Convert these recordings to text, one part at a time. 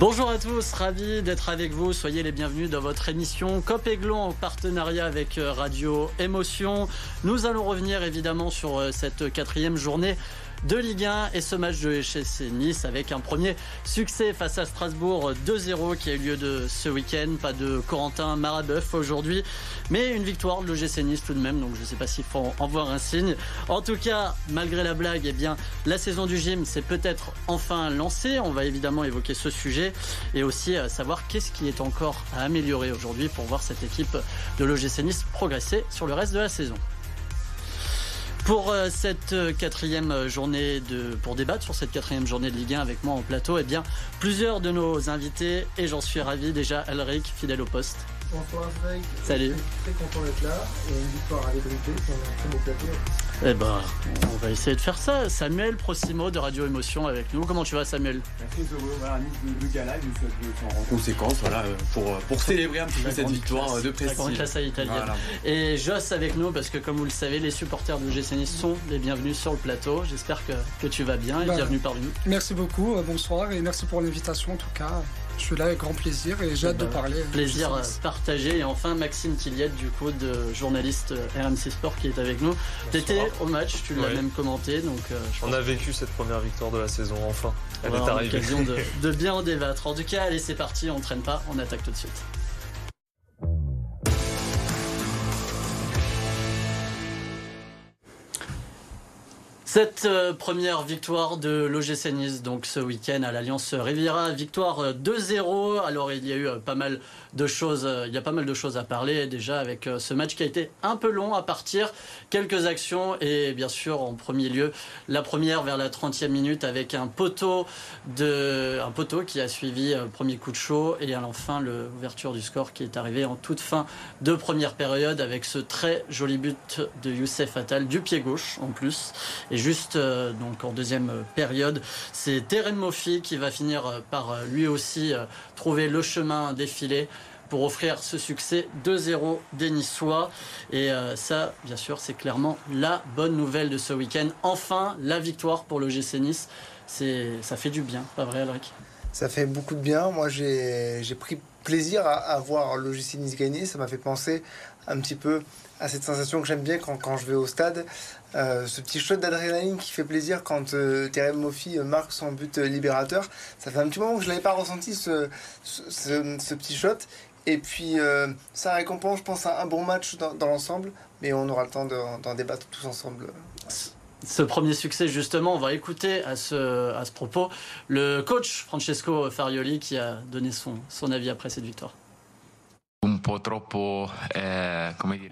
Bonjour à tous, ravi d'être avec vous. Soyez les bienvenus dans votre émission Cop Aiglon en partenariat avec euh, Radio Émotion. Nous allons revenir évidemment sur euh, cette quatrième journée de Ligue 1 et ce match de HSC Nice avec un premier succès face à Strasbourg 2-0 qui a eu lieu de ce week-end. Pas de Corentin Marabeuf aujourd'hui, mais une victoire de l'OGC Nice tout de même. Donc je ne sais pas s'il faut en voir un signe. En tout cas, malgré la blague, eh bien la saison du gym s'est peut-être enfin lancée. On va évidemment évoquer ce sujet et aussi euh, savoir qu'est-ce qui est encore à améliorer aujourd'hui pour voir cette équipe de l'OGC Nice progresser sur le reste de la saison. Pour euh, cette euh, quatrième euh, journée de, pour débattre sur cette quatrième journée de Ligue 1 avec moi en plateau, eh bien, plusieurs de nos invités et j'en suis ravi déjà, Alric, fidèle au poste. Bonsoir Greg. Salut. Très content d'être là et une victoire à l'ébrilité, c'est un très beau plateau. Eh ben, on va essayer de faire ça. Samuel Prosimo de Radio Émotion avec nous. Comment tu vas, Samuel? Très heureux, voilà, Nice de, de gala, nous souhaite en conséquence, voilà, pour, pour célébrer un petit peu cette victoire classe, de La grande prestige. classe à l'italienne. Voilà. Et Joss avec nous parce que comme vous le savez, les supporters de GC Nice sont les bienvenus sur le plateau. J'espère que, que tu vas bien et Bah, bienvenue parmi nous. Merci beaucoup, euh, bonsoir et merci pour l'invitation en tout cas. Je suis là avec grand plaisir et j'ai hâte de Bah, parler. Plaisir euh, sais. partagé. Et enfin, Maxime Tilliette, du coup, de journaliste euh, RMC Sport qui est avec nous. T'étais au match, tu l'as Ouais. même commenté, donc euh, je On a vécu cette première victoire de la saison, enfin. Elle qu'on est aura arrivée. l'occasion de, de bien en débattre. En tout cas, allez, c'est parti, on traîne pas, on attaque tout de suite. Cette euh, première victoire de l'OGC Nice, donc ce week-end à l'Alliance Riviera, victoire euh, 2-0. Alors il y a eu euh, pas mal de choses, euh, il y a pas mal de choses à parler déjà avec euh, ce match qui a été un peu long à partir, quelques actions et bien sûr en premier lieu la première vers la 30e minute avec un poteau de un poteau qui a suivi euh, premier coup de chaud et enfin l'ouverture du score qui est arrivé en toute fin de première période avec ce très joli but de Youssef Attal du pied gauche en plus. Et juste donc en deuxième période c'est Terem Mofi qui va finir par lui aussi trouver le chemin défilé pour offrir ce succès 2-0 des Niçois. Et euh, ça, bien sûr, c'est clairement la bonne nouvelle de ce week-end. Enfin, la victoire pour le GC Nice. Ça fait du bien, pas vrai, Alric? Ça fait beaucoup de bien. Moi, j'ai pris plaisir à, voir le GC Nice gagner. Ça m'a fait penser un petit peu à cette sensation que j'aime bien quand, quand je vais au stade. Euh, ce petit shot d'adrénaline qui fait plaisir quand euh, Moffi euh, marque son but libérateur. Ça fait un petit moment que je ne l'avais pas ressenti, ce- ce petit shot. Et puis, euh, ça récompense, je pense, un, bon match dans, l'ensemble. Mais on aura le temps de- d'en débattre tous ensemble. ce premier succès, justement, on va écouter à ce, à ce propos le coach Francesco Farioli qui a donné son, son avis après cette victoire. un po' troppo, eh, come dire,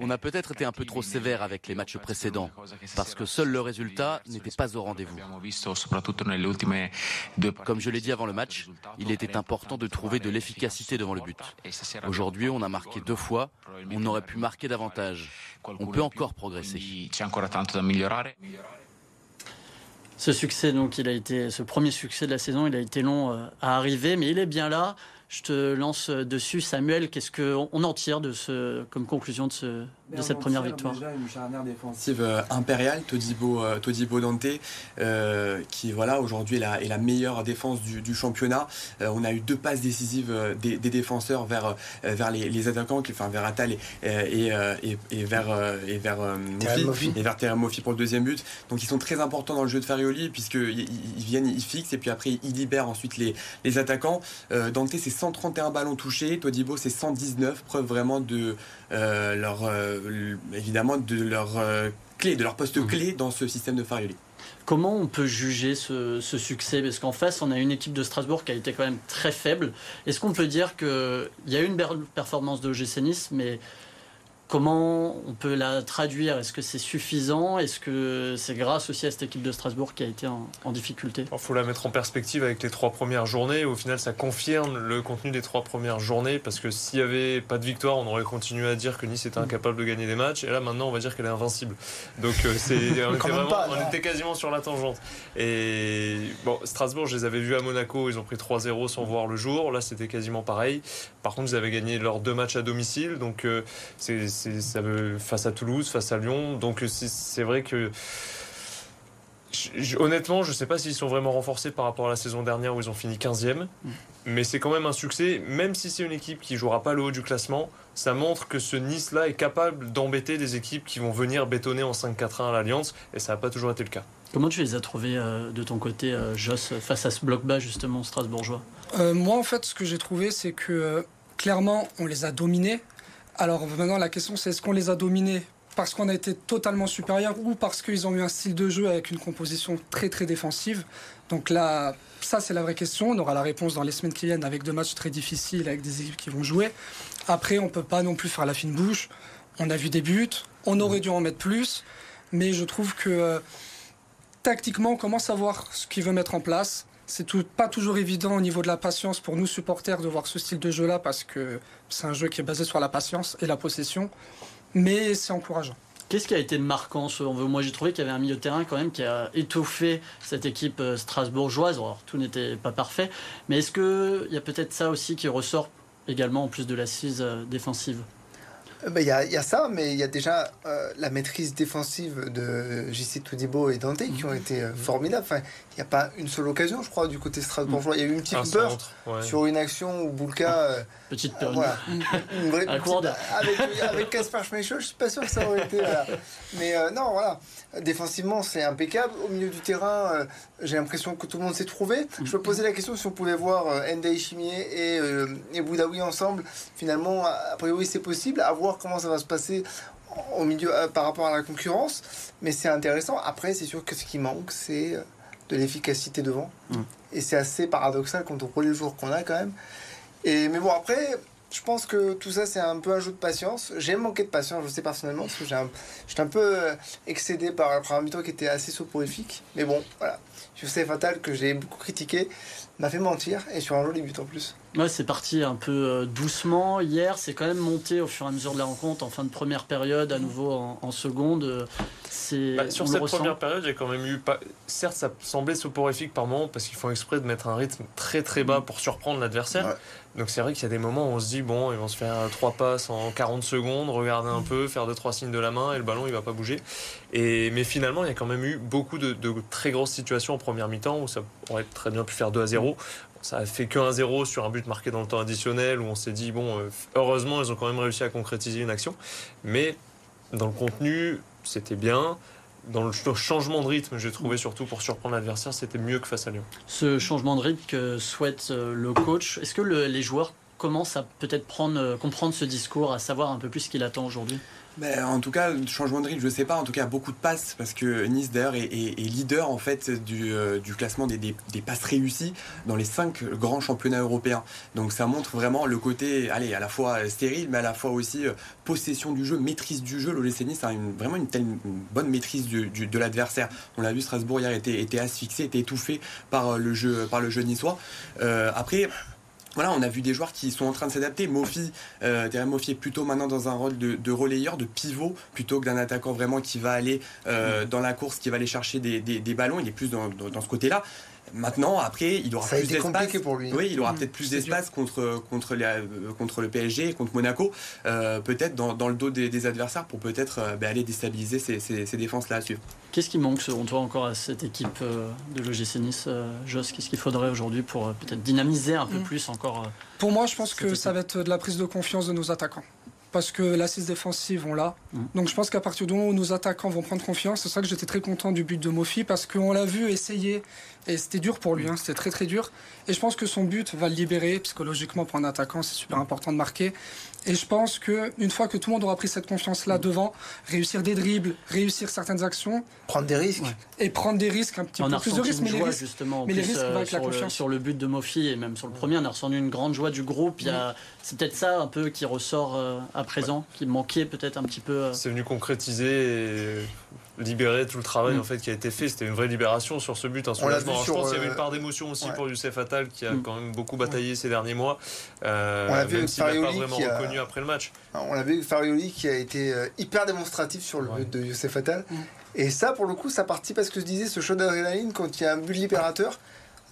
On a peut-être été un peu trop sévère avec les matchs précédents, parce que seul le résultat n'était pas au rendez-vous. Comme je l'ai dit avant le match, il était important de trouver de l'efficacité devant le but. Aujourd'hui, on a marqué deux fois, on aurait pu marquer davantage. On peut encore progresser. Ce succès, donc, il a été, ce premier succès de la saison, il a été long euh, à arriver, mais il est bien là. Je te lance euh, dessus, Samuel. Qu'est-ce qu'on on en tire de ce, comme conclusion de, ce, de cette première victoire Déjà une charnière défensive euh, impériale, Todibo, euh, Todibo Dante, euh, qui voilà aujourd'hui est la, est la meilleure défense du, du championnat. Euh, on a eu deux passes décisives des, des défenseurs vers, vers les, les attaquants, qui- enfin vers Attal et, et, et, et vers, et vers euh, Moffi. et vers pour le deuxième but. Donc ils sont très importants dans le jeu de Farioli puisqu'ils ils viennent, ils fixent et puis après ils libèrent ensuite les, les attaquants. Euh, Dante c'est 131 ballons touchés, Todibo c'est 119, preuve vraiment de euh, leur euh, évidemment de leur euh, clé, de leur poste Mhm. clé dans ce système de Farioli. Comment on peut juger ce, ce succès? Parce qu'en face, on a une équipe de Strasbourg qui a été quand même très faible. Est-ce qu'on peut dire qu'il y a eu une belle performance de OGC Nice, mais comment on peut la traduire? Est-ce que c'est suffisant? Est-ce que c'est grâce aussi à cette équipe de Strasbourg qui a été en, en difficulté? Il faut la mettre en perspective avec les trois premières journées. Au final, ça confirme le contenu des trois premières journées parce que s'il n'y avait pas de victoire, on aurait continué à dire que Nice était incapable de gagner des matchs. Et là, maintenant, on va dire qu'elle est invincible. Donc, euh, c'est, on, était vraiment- pas, on était quasiment sur la tangente. Et bon, Strasbourg, je les avais vus à Monaco, ils ont pris 3-0 sans voir le jour. Là, c'était quasiment pareil. Par contre, ils avaient gagné leurs deux matchs à domicile. Donc, euh, c'est- ça veut- face à Toulouse, face à Lyon. Donc, c'est, c'est vrai que honnêtement, je ne sais pas s'ils sont vraiment renforcés par rapport à la saison dernière où ils ont fini 15e, mm. mais c'est quand même un succès, même si c'est une équipe qui jouera pas le haut du classement, ça montre que ce Nice-là est capable d'embêter des équipes qui vont venir bétonner en 5-4-1 à l'Alliance, et ça n'a pas toujours été le cas. Comment tu les as trouvés euh, de ton côté, euh, Joss, face à ce bloc bas justement strasbourgeois? Euh, Moi, en fait, ce que j'ai trouvé, c'est que clairement, on les a dominés. Alors maintenant, la question, c'est est-ce qu'on les a dominés parce qu'on a été totalement supérieur ou parce qu'ils ont eu un style de jeu avec une composition très très défensive? Donc là, ça c'est la vraie question. On aura la réponse dans les semaines qui viennent avec deux matchs très difficiles, avec des équipes qui vont jouer. Après, on ne peut pas non plus faire la fine bouche. On a vu des buts, on aurait dû en mettre plus, mais je trouve que euh, tactiquement, on commence à voir ce qu'il veut mettre en place. C'est tout, pas toujours évident au niveau de la patience pour nous supporters de voir ce style de jeu-là parce que c'est un jeu qui est basé sur la patience et la possession mais c'est encourageant. Qu'est-ce qui a été marquant selon vous? Moi, j'ai trouvé qu'il y avait un milieu de terrain quand même qui a étoffé cette équipe euh, strasbourgeoise. Alors, tout n'était pas parfait, mais est-ce qu'il y a peut-être ça aussi qui ressort également en plus de l'assise euh, défensive? Euh, bah, il y, a, ça, mais il y a déjà la maîtrise défensive de JC Toudibo et Dante qui ont été formidables. Enfin, n'y a pas une seule occasion, je crois, du côté strasbourgeois. Il y a eu une petite peur sur une action où Boulka Petite peur. Voilà. Une vraie, avec Kasper Schmeichel, je suis pas sûr que ça aurait été. Mais euh, non, voilà. Défensivement, c'est impeccable. Au milieu du terrain, euh, j'ai l'impression que tout le monde s'est trouvé. Je me posais la question si on pouvait voir euh, Ndai Chimier et, et Boudaoui ensemble. Finalement, a priori, c'est possible. À voir comment ça va se passer au milieu par rapport à la concurrence. Mais c'est intéressant. Après, c'est sûr que ce qui manque, c'est de l'efficacité devant. Mm. Et c'est assez paradoxal quand on voit les jours qu'on a quand même. Et, mais bon, après, je pense que tout ça, c'est un peu un jeu de patience. J'ai manqué de patience, je sais personnellement, parce que j'étais un, peu euh, excédé par le premier mi-temps qui était assez soporifique. Mais bon, voilà. Je sais fatal que j'ai beaucoup critiqué m'a fait mentir et sur un joli but en plus. Ouais, c'est parti un peu euh, doucement hier. C'est quand même monté au fur et à mesure de la rencontre en fin de première période, à nouveau en, seconde. C'est bah, sur cette première période, j'ai quand même eu. Pas... Certes, ça semblait soporifique par moment parce qu'ils font exprès de mettre un rythme très très bas mm. pour surprendre l'adversaire. Donc c'est vrai qu'il y a des moments où on se dit bon, ils vont se faire trois passes en 40 secondes, regarder un peu, faire deux trois signes de la main et le ballon il va pas bouger. Et mais finalement, il y a quand même eu beaucoup de, de très grosses situations en première mi-temps où ça aurait très bien pu faire 2 à 0. Ça a fait que 1-0 sur un but marqué dans le temps additionnel où on s'est dit, bon, euh, heureusement, ils ont quand même réussi à concrétiser une action. Mais dans le contenu, c'était bien. Dans le changement de rythme, j'ai trouvé surtout pour surprendre l'adversaire, c'était mieux que face à Lyon. Ce changement de rythme que souhaite euh, le coach, est-ce que les joueurs commencent à peut-être prendre, euh, comprendre ce discours, à savoir un peu plus ce qu'il attend aujourd'hui? En tout cas, changement de rythme, je ne sais pas. En tout cas, beaucoup de passes parce que Nice d'ailleurs est, leader en fait du, euh, classement des, passes réussies dans les cinq grands championnats européens. Donc ça montre vraiment le côté, allez, à la fois stérile, mais à la fois aussi euh, possession du jeu, maîtrise du jeu. L'OGC Nice a une, vraiment une telle bonne maîtrise de l'adversaire. On l'a vu, Strasbourg hier était, était asphyxié, était étouffé par euh, le jeu, par le jeu niçois. après voilà, on a vu des joueurs qui sont en train de s'adapter. Mofi, euh, est plutôt maintenant dans un rôle de, relayeur, de pivot, plutôt que d'un attaquant vraiment qui va aller euh, dans la course, qui va aller chercher des, ballons. Il est plus dans ce côté-là. Maintenant, après, il aura plus d'espace. pour lui. Oui, il aura mm. peut-être plus d'espace contre, contre, euh, contre le PSG, contre Monaco, euh, peut-être dans, le dos des, adversaires pour peut-être ben, aller déstabiliser ces, ces, défenses-là à suivre. Qu'est-ce qui manque selon toi encore à cette équipe de l'OGC Nice, Joss? Qu'est-ce qu'il faudrait aujourd'hui pour peut-être dynamiser un peu mm. plus encore Pour moi, je pense que ça va être de la prise de confiance de nos attaquants parce que l'assise défensive, on l'a. Mm. Donc je pense qu'à partir du moment où nos attaquants vont prendre confiance, c'est ça que j'étais très content du but de Mofi, parce qu'on l'a vu essayer, et c'était dur pour lui, hein, c'était très très dur. Et je pense que son but va le libérer, psychologiquement pour un attaquant, c'est super important de marquer. Et je pense qu'une fois que tout le monde aura pris cette confiance-là devant, réussir des dribbles, réussir certaines actions. Prendre des risques. Et prendre des risques, un petit peu plus de risques, mais les risques, justement, mais les risques euh, avec la confiance. Le, sur le but de Mofi et même sur le premier, on a ressenti une grande joie du groupe. C'est peut-être ça un peu qui ressort euh, à présent, qui manquait peut-être un petit peu. Euh. C'est venu concrétiser libérer tout le travail mm. en fait qui a été fait. C'était une vraie libération sur ce but. Un soulagement. Je pense qu'il y avait une euh, part d'émotion aussi pour Youssef Attal qui a mm. quand même beaucoup bataillé ces derniers mois. Euh, on l'a vu même s'il pas vraiment reconnu après le match. On l'a vu Farioli qui a été hyper démonstratif sur le but de Youssef Attal. Mm. Et ça, pour le coup, ça participe parce que je disais, ce show d'adrénaline, quand il y a un but libérateur,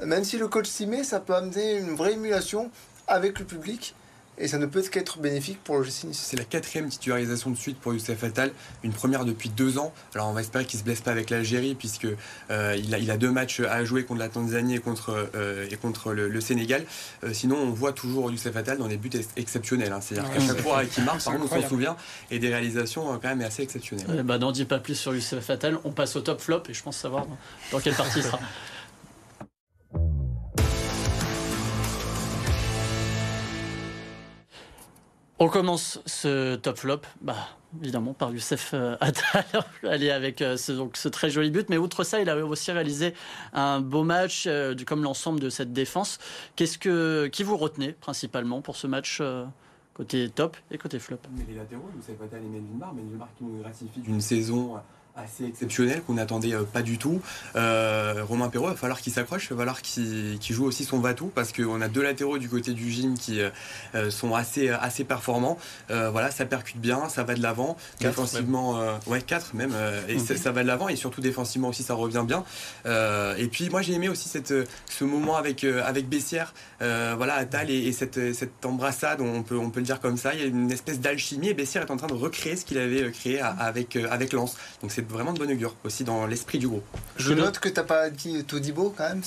même si le coach s'y met, ça peut amener une vraie émulation avec le public. Et ça ne peut qu'être bénéfique pour le GC C'est la quatrième titularisation de suite pour Youssef Attal, une première depuis deux ans. Alors on va espérer qu'il ne se blesse pas avec l'Algérie puisque euh, il, a, il, a, deux matchs à jouer contre la Tanzanie et contre, euh, et contre le, Sénégal. Euh, sinon on voit toujours Youssef Attal dans des buts exceptionnels. Hein. C'est-à-dire qu'à chaque fois qu'il marque, par contre on s'en souvient, et des réalisations quand même assez exceptionnelles. bah, N'en dis pas plus sur Youssef Attal, on passe au top flop et je pense savoir dans quelle partie il sera. On commence ce top flop, bah, évidemment par Youssef euh, Attal, allez avec euh, ce, très joli but. Mais outre ça, il a aussi réalisé un beau match, euh, comme l'ensemble de cette défense. Qu'est-ce que, qui vous retenez principalement pour ce match côté top et côté flop? Mais Les latéraux, Youssef Attal et Melvin Bar, Melvin Bar qui nous gratifie d'une saison assez exceptionnel qu'on n'attendait euh, pas du tout. Euh, Romain Perrault, il va falloir qu'il s'accroche, il va falloir qu'il joue aussi son Vatou parce qu'on a deux latéraux du côté du gym qui euh, sont assez, assez performants. voilà, ça percute bien, ça va de l'avant. Défensivement, ouais, 4 même, et ça, va de l'avant et surtout défensivement aussi ça revient bien. et puis moi j'ai aimé aussi cette, ce moment avec, avec Bessière, voilà, Attal et, cette, cette embrassade, on peut, on peut le dire comme ça. Il y a une espèce d'alchimie et Bessière est en train de recréer ce qu'il avait créé avec, avec Lens. Donc c'est vraiment de bonne augure aussi dans l'esprit du groupe. Je note que tu n'as pas dit Todibo quand même.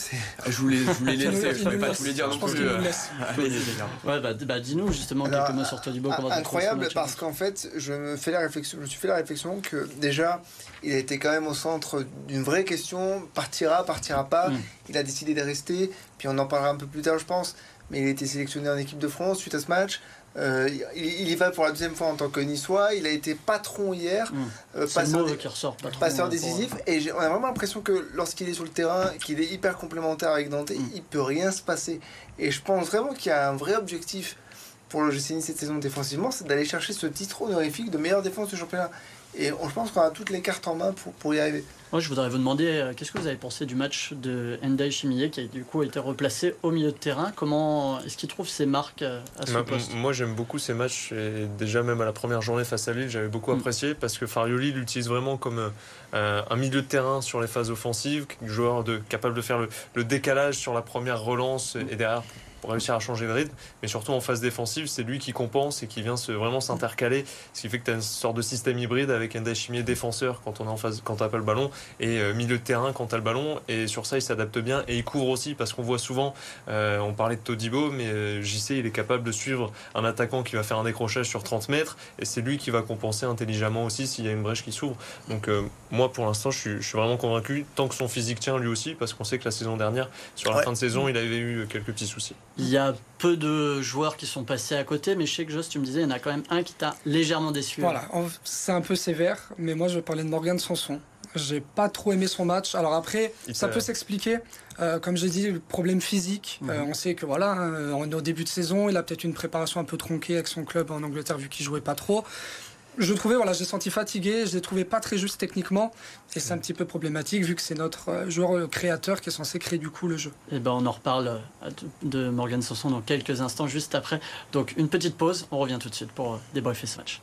Je voulais, je voulais laisser, je ne pas tous les dire non plus. Euh, ouais, bah, bah dis-nous justement quelques mots sur Todibo. incroyable parce qu'en fait, je me fais la réflexion, je me suis fait la réflexion que déjà, il a été quand même au centre d'une vraie question partira, partira pas. Mm. Il a décidé de rester. Puis on en parlera un peu plus tard, je pense. Mais il a été sélectionné en équipe de France suite à ce match. Euh, il, y va pour la deuxième fois en tant que niçois. Il a été patron hier, mmh. euh, passeur, qui ressort, passeur décisif. Et on a vraiment l'impression que lorsqu'il est sur le terrain, qu'il est hyper complémentaire avec Dante, mmh. il peut rien se passer. Et je pense vraiment qu'il y a un vrai objectif pour le GC cette saison défensivement, c'est d'aller chercher ce titre honorifique de meilleure défense du championnat. Et je pense qu'on a toutes les cartes en main pour, pour y arriver. Moi, je voudrais vous demander, euh, qu'est-ce que vous avez pensé du match de Ndai Chimie qui a du coup été replacé au milieu de terrain? Comment est-ce qu'il trouve ses marques euh, à ce poste? Moi, j'aime beaucoup ces matchs et déjà même à la première journée face à Lille, j'avais beaucoup mm. apprécié parce que Farioli l'utilise vraiment comme euh, un milieu de terrain sur les phases offensives, joueur de, capable de faire le, le décalage sur la première relance et derrière pour réussir à changer de rythme. Mais surtout en phase défensive, c'est lui qui compense et qui vient se, vraiment s'intercaler. Ce qui fait que tu as une sorte de système hybride avec un Chimier défenseur quand on est en phase, quand t'as pas le ballon et euh, milieu de terrain quand tu as le ballon. Et sur ça, il s'adapte bien et il court aussi parce qu'on voit souvent, euh, on parlait de Todibo, mais euh, JC, il est capable de suivre un attaquant qui va faire un décrochage sur 30 mètres et c'est lui qui va compenser intelligemment aussi s'il y a une brèche qui s'ouvre. Donc moi, pour l'instant, je suis, je suis, vraiment convaincu, tant que son physique tient lui aussi, parce qu'on sait que la saison dernière, sur la fin de saison, il avait eu quelques petits soucis. Il y a peu de joueurs qui sont passés à côté, mais je sais que Joss, tu me disais, il y en a quand même un qui t'a légèrement déçu. Voilà, c'est un peu sévère, mais moi je parlais de Morgan Sanson. J'ai pas trop aimé son match. Alors après, ça peut s'expliquer. Euh, comme j'ai dit, le problème physique. Euh, mhm. on sait que voilà, hein, au début de saison, il a peut-être une préparation un peu tronquée avec son club en Angleterre vu qu'il jouait pas trop je trouvais, voilà, j'ai senti fatigué, je l'ai trouvé pas très juste techniquement, et c'est un petit peu problématique vu que c'est notre euh, joueur euh, créateur qui est censé créer du coup le jeu. Et eh ben on en reparle euh, de Morgan Sanson dans quelques instants, juste après. Donc une petite pause, on revient tout de suite pour débriefer ce match.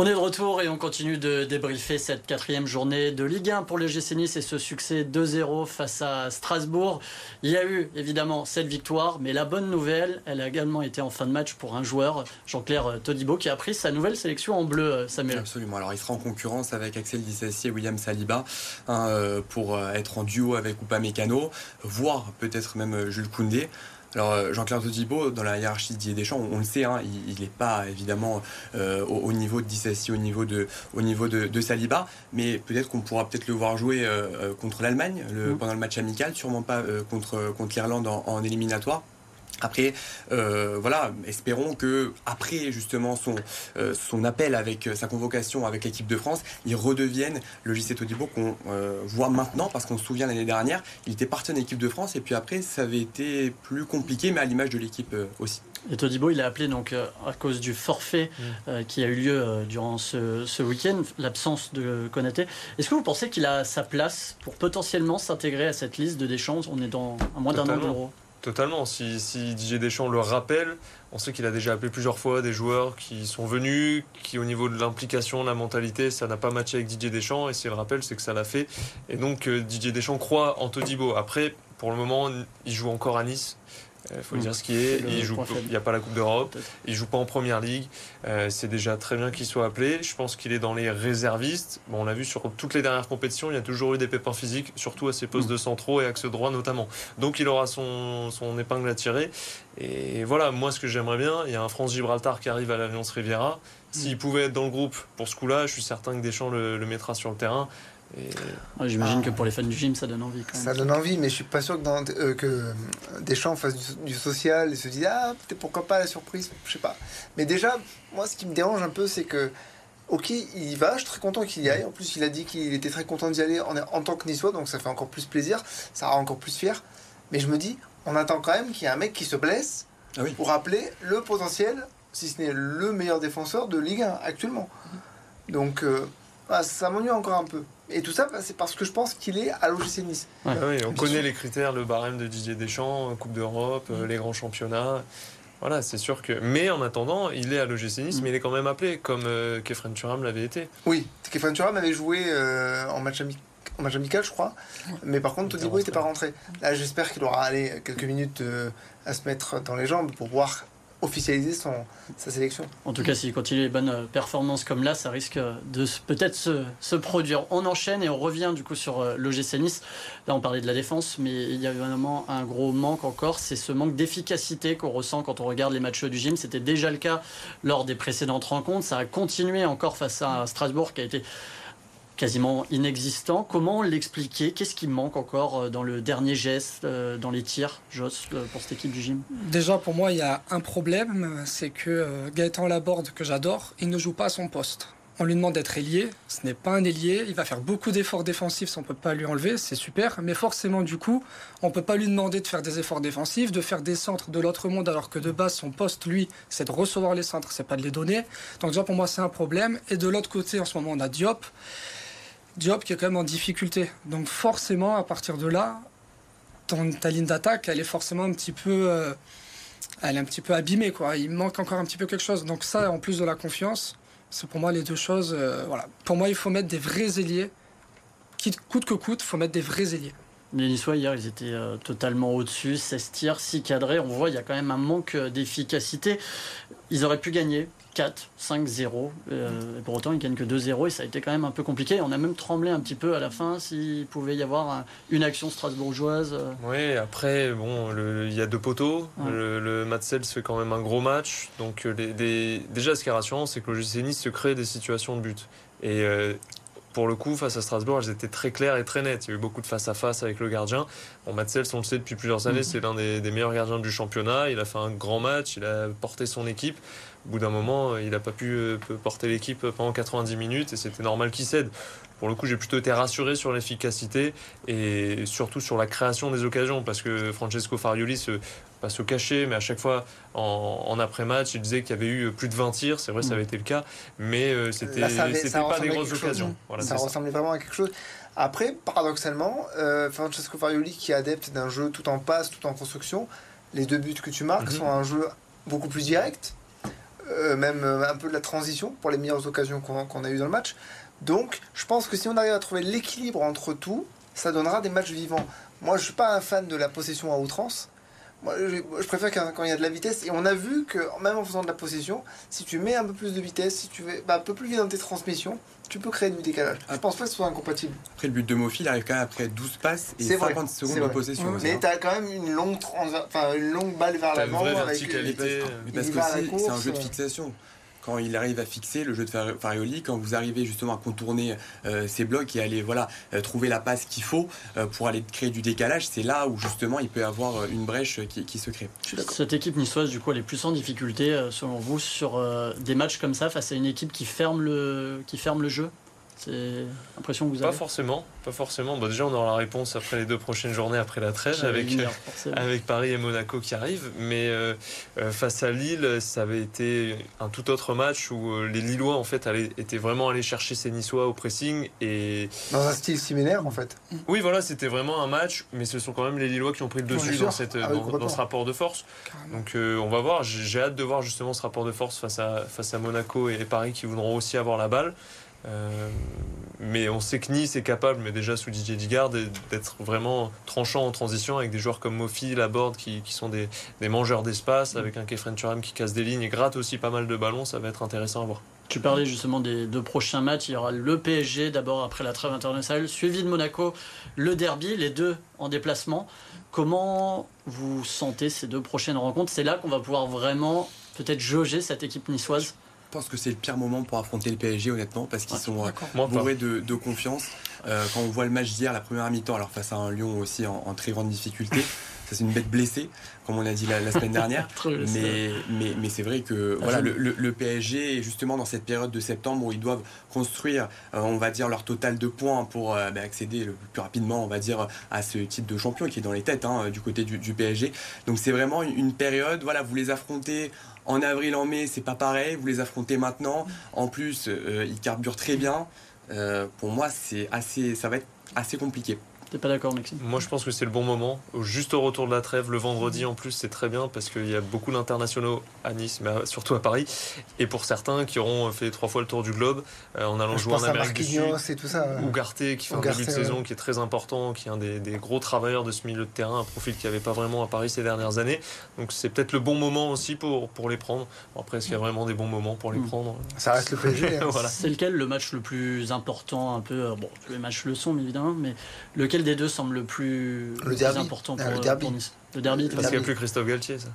On est de retour et on continue de débriefer cette quatrième journée de Ligue 1 pour le GC et ce succès 2-0 face à Strasbourg. Il y a eu évidemment cette victoire, mais la bonne nouvelle, elle a également été en fin de match pour un joueur, Jean-Claire Todibo, qui a pris sa nouvelle sélection en bleu, euh, Samuel. Absolument. Alors il sera en concurrence avec Axel Dissassi et William Saliba hein, euh, pour euh, être en duo avec Mécano, voire peut-être même Jules Koundé. Alors euh, Jean-Claude Todibo, dans la hiérarchie de Didier Deschamps, on, le sait, hein, il n'est pas évidemment euh, au, niveau de Dissassi, au niveau de, au niveau de, Saliba, mais peut-être qu'on pourra peut-être le voir jouer euh, contre l'Allemagne mm. pendant le match amical, sûrement pas contre, contre l'Irlande en éliminatoire. Après, euh, voilà, espérons que après justement son euh, son appel avec euh, sa convocation avec l'équipe de France, il redevienne le JC Todibo qu'on voit maintenant parce qu'on se souvient l'année dernière, il était parti en équipe de France et puis après ça avait été plus compliqué, mais à l'image de l'équipe aussi. Et Todibo, il a appelé donc à cause du forfait mm. qui a eu lieu durant ce, ce week-end, l'absence de Konaté. Est-ce que vous pensez qu'il a sa place pour potentiellement s'intégrer à cette liste de Deschamps? On est dans à moins d'un an d'euros. Totalement. Si, Didier Deschamps le rappelle, on sait qu'il a déjà appelé plusieurs fois des joueurs qui sont venus, qui au niveau de l'implication, la mentalité, ça n'a pas matché avec Didier Deschamps. Et s'il le rappelle, c'est que ça l'a fait. Et donc euh, Didier Deschamps croit en Todibo. Après, pour le moment, il joue encore à Nice. Il faut dire ce qui est. Il n'y a pas la Coupe d'Europe. Il joue pas en Première Ligue. Euh, c'est déjà très bien qu'il soit appelé. Je pense qu'il est dans les réservistes. Bon, on l'a vu sur toutes les dernières compétitions, il y a toujours eu des pépins physiques, surtout à ses postes mm. de centraux et axe droit notamment. Donc il aura son, son épingle à tirer. Et voilà, moi ce que j'aimerais bien, il y a un France Gibraltar qui arrive à l'Alliance Riviera. S'il mm. pouvait être dans le groupe pour ce coup-là, je suis certain que Deschamps le mettra sur le terrain. J'imagine que pour les fans du gym, ça donne envie. Ça donne envie, mais je suis pas sûr que, dans, euh, que Deschamps fasse du, social et se dise Ah, peut-être pourquoi pas la surprise, je sais pas. Mais déjà, moi, ce qui me dérange un peu, c'est que, ok, il y va, je suis très content qu'il y aille. En plus, il a dit qu'il était très content d'y aller en, en tant que niçois, donc ça fait encore plus plaisir, ça rend encore plus fier. Mais je me dis, on attend quand même qu'il y ait un mec qui se blesse ah pour rappeler le potentiel, si ce n'est le meilleur défenseur de Ligue 1 actuellement. Donc, euh, ça m'ennuie encore un peu. Et tout ça, bah, c'est parce que je pense qu'il est à l'OGC Nice. Ah oui, on connaît les critères, le barème de Didier Deschamps, Coupe d'Europe, euh, les grands championnats. Voilà, c'est sûr que. Mais en attendant, il est à l'OGC Nice, mm. mais il est quand même appelé, comme euh, Kefren Turam l'avait été. Oui, Kefren Turam avait joué euh, en, match en match amical, je crois. Mais par contre, Todibo n'était pas rentré. Là, j'espère qu'il aura allé quelques minutes à se mettre dans les jambes pour voir officialiser son, sa sélection. En tout cas, s'il continue les bonnes performances comme là, ça risque de peut-être se, se, produire. On enchaîne et on revient du coup sur euh, l'OGC Nice. Là, on parlait de la défense, mais il y a vraiment un gros manque encore. C'est ce manque d'efficacité qu'on ressent quand on regarde les matchs du gym. C'était déjà le cas lors des précédentes rencontres. Ça a continué encore face à Strasbourg qui a été quasiment inexistant. Comment l'expliquer? Qu'est-ce qui manque encore euh, dans le dernier geste, euh, dans les tirs, Joss, euh, pour cette équipe du gym? Déjà, pour moi, il y a un problème, c'est que Gaëtan Laborde, que j'adore, il ne joue pas à son poste. On lui demande d'être ailier, ce n'est pas un ailier, il va faire beaucoup d'efforts défensifs, on ne peut pas lui enlever, c'est super, mais forcément du coup, on ne peut pas lui demander de faire des efforts défensifs, de faire des centres de l'autre monde, alors que de base son poste, lui, c'est de recevoir les centres, c'est pas de les donner. Donc déjà pour moi c'est un problème. Et de l'autre côté, en ce moment, on a Diop. Diop qui est quand même en difficulté. Donc forcément, à partir de là, ton, ta ligne d'attaque, elle est forcément un petit peu, euh, elle est un petit peu abîmée, quoi. Il manque encore un petit peu quelque chose. Donc ça, en plus de la confiance, c'est pour moi les deux choses. Euh, voilà. Pour moi, il faut mettre des vrais ailiers. Quitte, coûte que coûte, il faut mettre des vrais ailiers. Les Niçois, hier, ils étaient euh, totalement au-dessus. 16 tirs, 6 cadrés. On voit, il y a quand même un manque d'efficacité. Ils auraient pu gagner. 4, 5, 0. pour autant, ils gagnent que 2-0 et ça a été quand même un peu compliqué. On a même tremblé un petit peu à la fin s'il pouvait y avoir une action strasbourgeoise. Euh. Oui, après, bon, il y a deux poteaux. Le, le Matsels fait quand même un gros match. Donc, euh, les, déjà, ce qui est rassurant, c'est que le GC Nice se crée des situations de but. Et euh, pour le coup, face à Strasbourg, elles étaient très claires et très nettes. Il y a eu beaucoup de face-à-face avec le gardien. Bon, Matsels, on le sait depuis plusieurs années, mhm. c'est l'un des, des, meilleurs gardiens du championnat. Il a fait un grand match, il a porté son équipe au bout d'un moment, il n'a pas pu euh, porter l'équipe pendant 90 minutes et c'était normal qu'il cède. Pour le coup, j'ai plutôt été rassuré sur l'efficacité et surtout sur la création des occasions parce que Francesco Farioli se pas se cacher, mais à chaque fois en, après-match, il disait qu'il y avait eu plus de 20 tirs. C'est vrai, ça avait été le cas, mais euh, c'était pas des grosses occasions. ça ressemblait vraiment à quelque chose. Après, paradoxalement, euh, Francesco Farioli, qui est adepte d'un jeu tout en passe, tout en construction, les deux buts que tu marques mhm. sont un jeu beaucoup plus direct, euh, même euh, un peu de la transition pour les meilleures occasions qu'on a eues dans le match. Donc, je pense que si on arrive à trouver l'équilibre entre tout, ça donnera des matchs vivants. Moi, je suis pas un fan de la possession à outrance. Moi, je, préfère quand, il y a de la vitesse. Et on a vu que, même en faisant de la possession, si tu mets un peu plus de vitesse, si tu veux bah, un peu plus vite dans tes transmissions, tu peux créer du décalage. Je pense pas que ce soit incompatible. Après, le but de Mofi, il arrive quand même après 12 passes et 50 secondes de possession. mais tu as quand même une longue, une longue balle vers l'avant. Avec verticalité. Parce que c'est un jeu de fixation quand il arrive à fixer le jeu de Farioli, quand vous arrivez justement à contourner euh, ses blocs et aller voilà, euh, trouver la passe qu'il faut euh, pour aller créer du décalage, c'est là où justement il peut y avoir une brèche qui, se crée. Cette équipe niçoise, du coup, elle est plus en difficulté selon vous sur des matchs comme ça face à une équipe qui ferme le, qui ferme le jeu? C'est l'impression que vous Pas avez forcément, pas forcément. Bah, déjà, on aura la réponse après les deux prochaines journées après la trêve J'allais avec, venir, forcément. avec Paris et Monaco qui arrivent. Mais euh, euh, face à Lille, ça avait été un tout autre match où euh, les Lillois en fait allaient- étaient vraiment allés chercher ces Niçois au pressing et Dans un style similaire, en fait. oui voilà c'était vraiment un match mais ce sont quand même les Lillois qui ont pris le dessus dans, cette, Ah oui, dans- complètement. dans ce rapport de force. Carrément. Donc euh, on va voir, j'ai j'ai hâte de voir justement ce rapport de force face à, face à Monaco et Paris qui voudront aussi avoir la balle. Euh, mais on sait que Nice est capable, mais déjà sous Didier Digard, d'être vraiment tranchant en transition avec des joueurs comme Mofi, Laborde qui, qui sont des, des mangeurs d'espace, avec un Kefren Turam qui casse des lignes et gratte aussi pas mal de ballons, ça va être intéressant à voir. Tu parlais justement des deux prochains matchs. Il y aura le PSG d'abord après la trêve internationale, suivi de Monaco, le derby, les deux en déplacement. Comment vous sentez ces deux prochaines rencontres? C'est là qu'on va pouvoir vraiment peut-être jauger cette équipe niçoise? Je pense que c'est le pire moment pour affronter le PSG, honnêtement, parce qu'ils sont euh, bourrés de, de confiance. Euh, quand on voit le match d'hier, la première mi-temps, alors face à un Lyon aussi en, en très grande difficulté, c'est une bête blessée, comme on a dit la, la semaine dernière. Mais, mais, mais c'est vrai que Ah, voilà, le, le- le PSG est justement dans cette période de septembre où ils doivent construire, euh, on va dire, leur total de points pour euh, bah, accéder le plus rapidement, on va dire, à ce titre de champion qui est dans les têtes hein, du côté du, du PSG. Donc c'est vraiment une, une période, voilà, vous les affrontez en avril, en mai, c'est pas pareil, vous les affrontez maintenant. En plus, euh, ils carburent très bien. Euh, pour moi, c'est assez, ça va être assez compliqué. T'es pas d'accord, Maxime Moi, je pense que c'est le bon moment. Juste au retour de la trêve, le vendredi en plus, c'est très bien parce qu'il y a beaucoup d'internationaux à Nice, mais surtout à Paris. Et pour certains qui auront fait trois fois le tour du globe euh, en allant Je jouer en Amérique du Sud. Marquinhos et tout ça. ouais. Ugarte qui fait un Ugarte, début de ouais. saison qui est très important, qui est un des, des gros travailleurs de ce milieu de terrain, un profil qu'il n'y avait pas vraiment à Paris ces dernières années. Donc c'est peut-être le bon moment aussi pour, pour les prendre. Bon, après, est-ce qu'il y a vraiment des bons moments pour les Mm. prendre Ça reste le PSG. hein. Voilà. C'est lequel le match le plus important un peu euh, Bon, tous les matchs le sont évidemment, mais lequel des deux semble le plus, plus derby. important Ah, pour, le euh, derby. pour Nice Le derby, Le toi Parce qu'il n'y a derby. plus Christophe Galtier, ça.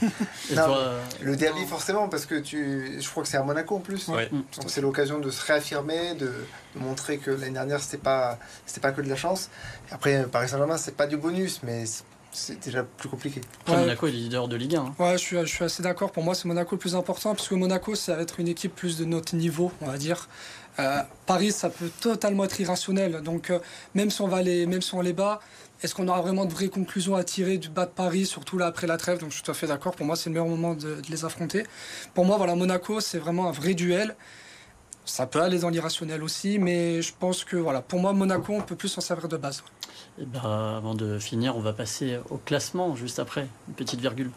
Et Non, toi, Le derby, forcément, parce que tu... je crois que c'est à Monaco en plus. Ouais. Mm. Donc c'est l'occasion de se réaffirmer, de, de montrer que l'année dernière, c'était pas, c'était pas que de la chance. Et après, Paris Saint-Germain, c'est pas du bonus, mais c'est- déjà plus compliqué. après, Ouais. Monaco est leader de Ligue 1. hein. Ouais, je suis, je suis assez d'accord. Pour moi, c'est Monaco le plus important, puisque Monaco, ça va être une équipe plus de notre niveau, on va dire. Euh, Paris, ça peut totalement être irrationnel. Donc, euh, même si on va les, même si on bat, est-ce qu'on aura vraiment de vraies conclusions à tirer du bas de Paris, surtout là après la trêve? Donc, je suis tout à fait d'accord. Pour moi, c'est le meilleur moment de, les affronter. Pour moi, voilà, Monaco, c'est vraiment un vrai duel. Ça peut aller dans l'irrationnel aussi, mais je pense que voilà, pour moi, Monaco, on peut plus s'en servir de base. Et ben, avant de finir, on va passer au classement juste après, une petite virgule.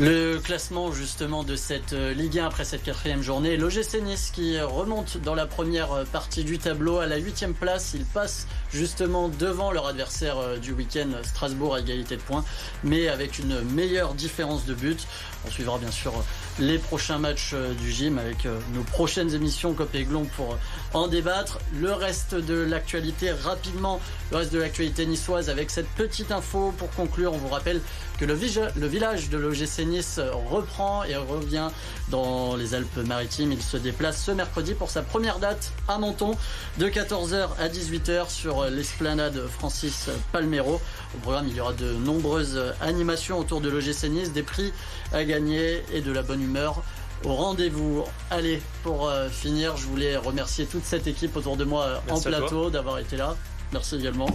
Le classement justement de cette euh, Ligue 1 après cette quatrième journée, l'OGC Nice qui remonte dans la première euh, partie du tableau à la huitième place. Ils passent justement devant leur adversaire euh, du week-end, Strasbourg à égalité de points, mais avec une meilleure différence de but. On suivra bien sûr les prochains matchs du gym avec nos prochaines émissions Cop et Glon pour en débattre. Le reste de l'actualité rapidement, le reste de l'actualité niçoise avec cette petite info pour conclure. On vous rappelle que le, village de l'OGC Nice reprend et revient dans les Alpes-Maritimes. Il se déplace ce mercredi pour sa première date à Menton de 14h à 18h sur l'esplanade Francis Palmero. Au programme, il y aura de nombreuses animations autour de l'OGC Nice, des prix à gagner et de la bonne humeur au rendez-vous. Allez, pour euh, finir, je voulais remercier toute cette équipe autour de moi euh, en plateau d'avoir été là. Merci également.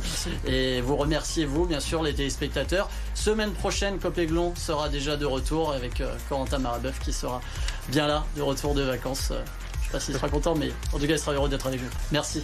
Et vous remerciez vous, bien sûr, les téléspectateurs. Semaine prochaine, Copéglon sera déjà de retour avec euh, Corentin Marabeuf qui sera bien là, de retour de vacances. Euh, Je sais pas s'il sera content, mais en tout cas, il sera heureux d'être avec nous. Merci.